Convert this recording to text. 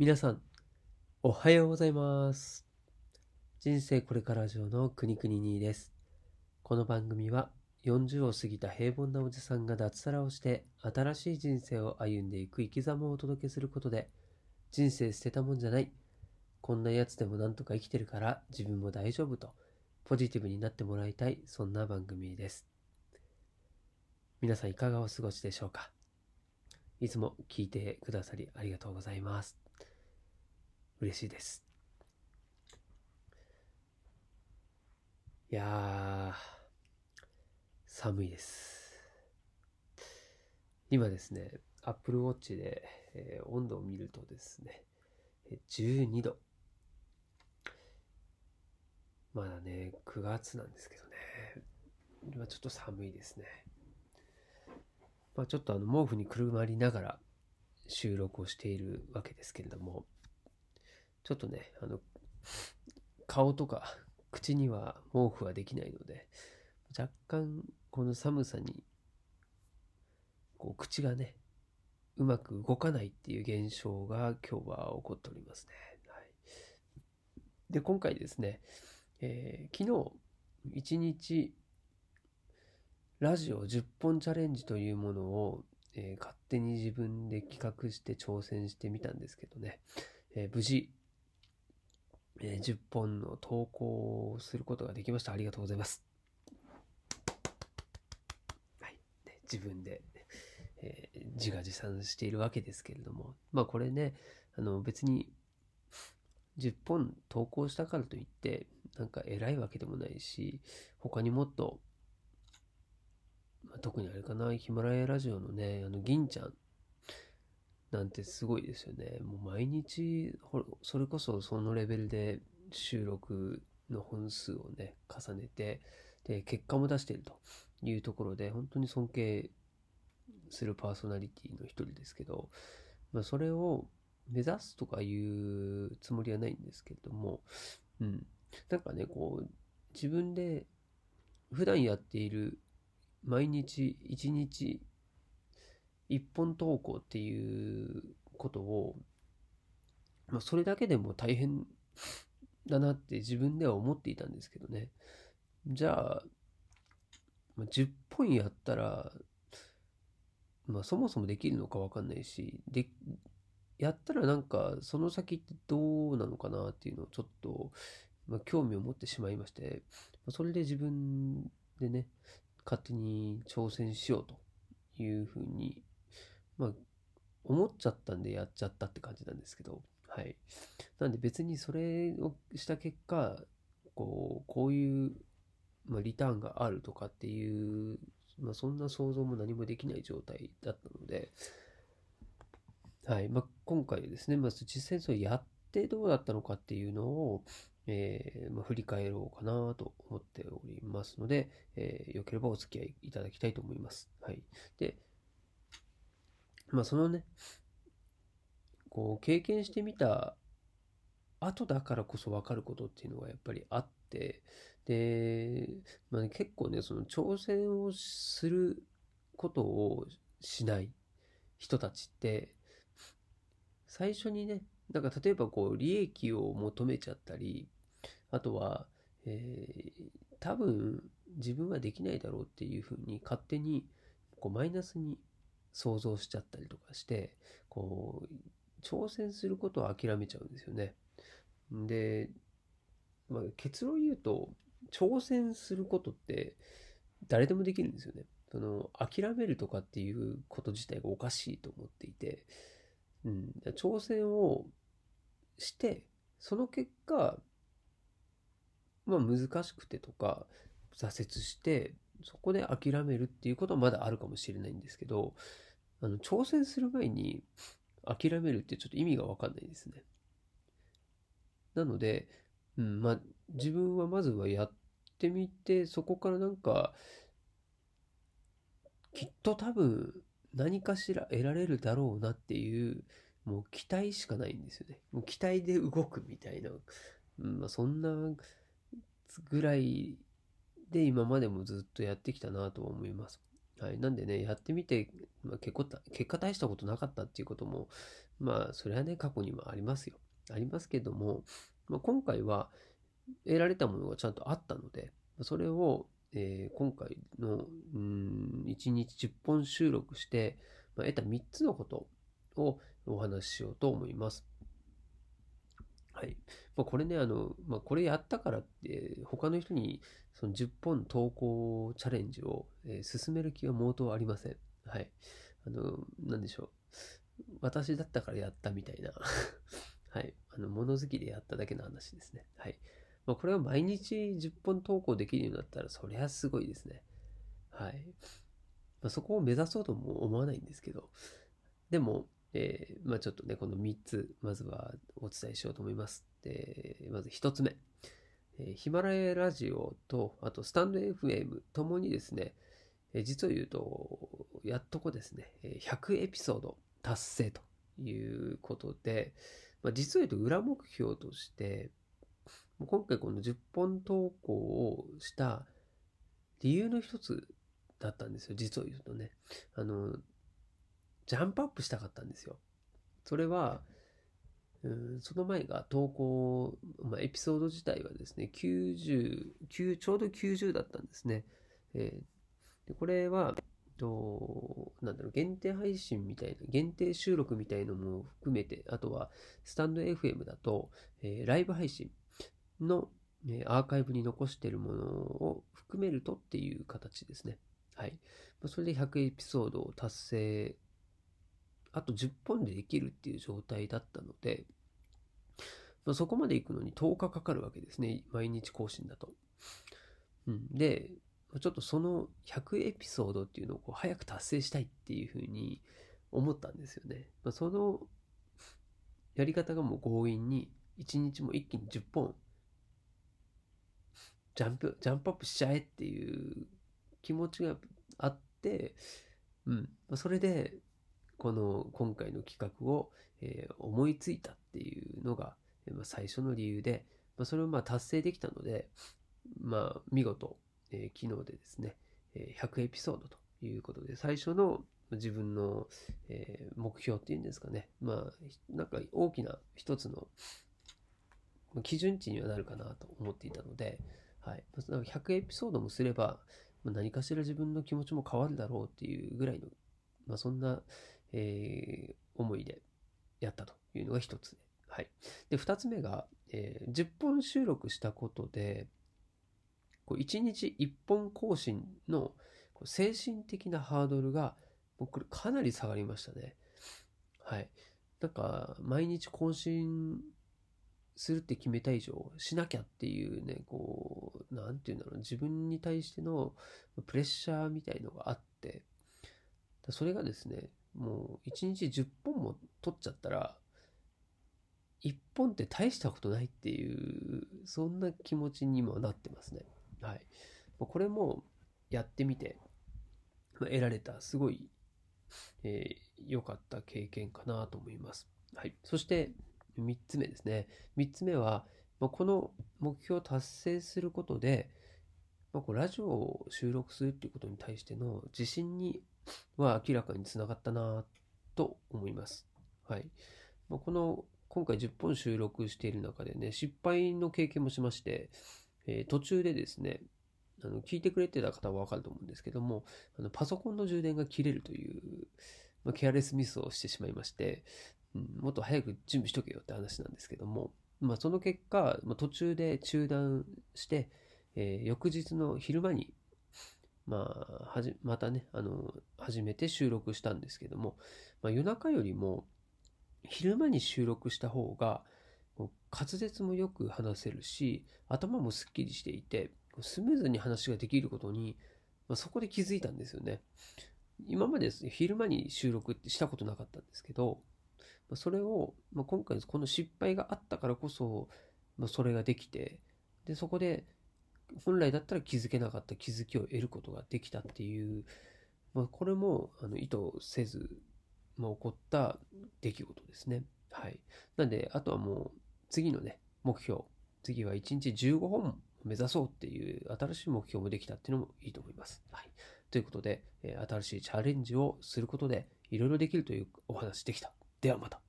皆さん、おはようございます。人生これから上のくにくににです。この番組は40を過ぎた平凡なおじさんが脱サラをして新しい人生を歩んでいく生き様をお届けすることで人生捨てたもんじゃない。こんなやつでもなんとか生きてるから自分も大丈夫とポジティブになってもらいたいそんな番組です。皆さんいかがお過ごしでしょうかいつも聞いてくださりありがとうございます。嬉しいです。いや、寒いです。今ですね、Apple Watch で、えー温度を見るとですね、12度。まだね、9月なんですけどね、今ちょっと寒いですね。まあ、ちょっとあの毛布にくるまりながら収録をしているわけですけれども、ちょっとね、あの、顔とか口には毛布はできないので、若干この寒さに、こう口がね、うまく動かないっていう現象が今日は起こっておりますね。はい、で、今回ですね、えー昨日一日ラジオ10本チャレンジというものを、えー勝手に自分で企画して挑戦してみたんですけどね、えー無事、え10本の投稿をすることができました。ありがとうございます。はい。ね自分で、えー自画自賛しているわけですけれども、まあこれね、あの別に10本投稿したからといって、なんか偉いわけでもないし、他にもっと、まあ、特にあれかな、ヒマラヤラジオのね、あの、銀ちゃんなんてすごいですよね。もう毎日、それこそそのレベルで収録の本数をね、重ねて、で、結果も出しているというところで、本当に尊敬するパーソナリティの一人ですけど、まあ、それを目指すとかいうつもりはないんですけれども、うん。なんかね、こう、自分で普段やっている毎日一日一本投稿っていうことを、まあ、それだけでも大変だなって自分では思っていたんですけどね。じゃあ、まあ、10本やったら、まあそもそもできるのかわかんないし、で、やったらなんかその先ってどうなのかなっていうのをちょっと、まあ、興味を持ってしまいまして、まそれで自分でね、勝手に挑戦しようというふうに、まあ、思っちゃったんでやっちゃったって感じなんですけど、はい。なんで別にそれをした結果、こう、こういう、まあ、リターンがあるとかっていう、まあ、そんな想像も何もできない状態だったので、はい。まあ、今回ですね、まあ、実際それやってどうだったのかっていうのを、えーまあ、振り返ろうかなと思っておりますので、えーよければお付き合いいただきたいと思います。はい。で、まあそのね、こう経験してみた後だからこそ分かることっていうのがやっぱりあって、で、まあ、結構ね、その挑戦をすることをしない人たちって、最初にね、なんか例えばこう利益を求めちゃったり、あとは、えー多分自分はできないだろうっていうふうに勝手にこうマイナスに想像しちゃったりとかして、こう、挑戦することを諦めちゃうんですよね。で、まあ、結論言うと、挑戦することって誰でもできるんですよね。その、諦めるとかっていうこと自体がおかしいと思っていて、うん、挑戦をして、その結果、まあ難しくてとか、挫折して、そこで諦めるっていうことはまだあるかもしれないんですけど、あの、挑戦する前に諦めるってちょっと意味がわかんないですね。なので、うん、まあ自分はまずはやってみて、そこからなんか、きっと多分何かしら得られるだろうなっていう、もう期待しかないんですよね。もう期待で動くみたいな、うん、まあそんなぐらいで今までもずっとやってきたなと思います。はい。なんでね、やってみて、まあ、結構結果大したことなかったっていうことも、まあ、それはね、過去にもありますよ。ありますけども、まあ、今回は得られたものがちゃんとあったので、それを、えー、今回の、うん、1日10本収録して、まあ、得た3つのことをお話ししようと思います。はい。まあ、これね、あの、まあ、これやったからって、他の人にその10本投稿チャレンジを、えー、進める気は毛頭ありません。はい。あの、なんでしょう。私だったからやったみたいな はい。あの、物好きでやっただけの話ですね。はい。まあ、これを毎日10本投稿できるようになったら、そりゃすごいですね。はい。まあ、そこを目指そうとも思わないんですけど、でも、えー、まあちょっとね、この3つ、まずはお伝えしようと思います。で、まず1つ目。えー、ヒマラヤラジオと、あとスタンド FM ともにですね、えー、実を言うと、やっとこですね、100エピソード達成ということで、まあ、実を言うと裏目標として、今回この10本投稿をした理由の一つだったんですよ、実を言うとね。あの、ジャンプアップしたかったんですよ。それは、うん、その前が投稿、まあ、エピソード自体はですね、90、ちょうど90だったんですね。えー、でこれは、と、なんだろう、限定配信みたいな、限定収録みたいなのも含めて、あとは、スタンド FM だと、えー、ライブ配信の、えー、アーカイブに残しているものを含めるとっていう形ですね。はい。それで100エピソードを達成あと10本でできるっていう状態だったので、まあ、そこまで行くのに10日かかるわけですね。毎日更新だと。うん、で、ちょっとその100エピソードっていうのをこう早く達成したいっていうふうに思ったんですよね。まあ、そのやり方がもう強引に1日も一気に10本ジャンプ、ジャンプアップしちゃえっていう気持ちがあって、うん。それで、この今回の企画を、えー、思いついたっていうのが、まあ、最初の理由で、まあ、それをまあ達成できたので、まあ、見事、えー、昨日でですね、えー、100エピソードということで、最初の自分の、えー、目標っていうんですかね、まあ、なんか大きな一つの基準値にはなるかなと思っていたので、はい、100エピソードもすれば、何かしら自分の気持ちも変わるだろうっていうぐらいの、まあ、そんな、えー、思いでやったというのが一つで。はい。で、二つ目が、えー、10本収録したことで、こう1日1本更新の精神的なハードルが、僕、かなり下がりましたね。はい。なんか、毎日更新するって決めた以上、しなきゃっていうね、こう、なんていうんだろう、自分に対してのプレッシャーみたいのがあって、それがですね、もう1日10本も取っちゃったら、1本って大したことないっていう、そんな気持ちにもなってますね。はい。これもやってみて、得られたすごい良、えー、かった経験かなと思います。はい。そして3つ目ですね。3つ目は、この目標を達成することで、まあ、こうラジオを収録するっていうことに対しての自信には明らかにつながったなと思います。はい。まあ、この今回10本収録している中でね、失敗の経験もしまして、えー、途中でですね、あの聞いてくれてた方はわかると思うんですけども、あのパソコンの充電が切れるという、まあ、ケアレスミスをしてしまいまして、うん、もっと早く準備しとけよって話なんですけども、まあ、その結果、まあ、途中で中断して、えー、翌日の昼間にまあ、はじ、またね、あの、初めて収録したんですけども、まあ、夜中よりも昼間に収録した方が、滑舌もよく話せるし、頭もすっきりしていて、スムーズに話ができることに、まあ、そこで気づいたんですよね。今まで、昼間に収録ってしたことなかったんですけど、まあ、それを、まあ、今回この失敗があったからこそ、まあ、それができて、で、そこで、本来だったら気づけなかった気づきを得ることができたっていう、まあ、これもあの意図せず、まあ、起こった出来事ですね。はい。なんで、あとはもう次のね、目標。次は1日15本目指そうっていう新しい目標もできたっていうのもいいと思います。はい。ということで、新しいチャレンジをすることでいろいろできるというお話できた。ではまた。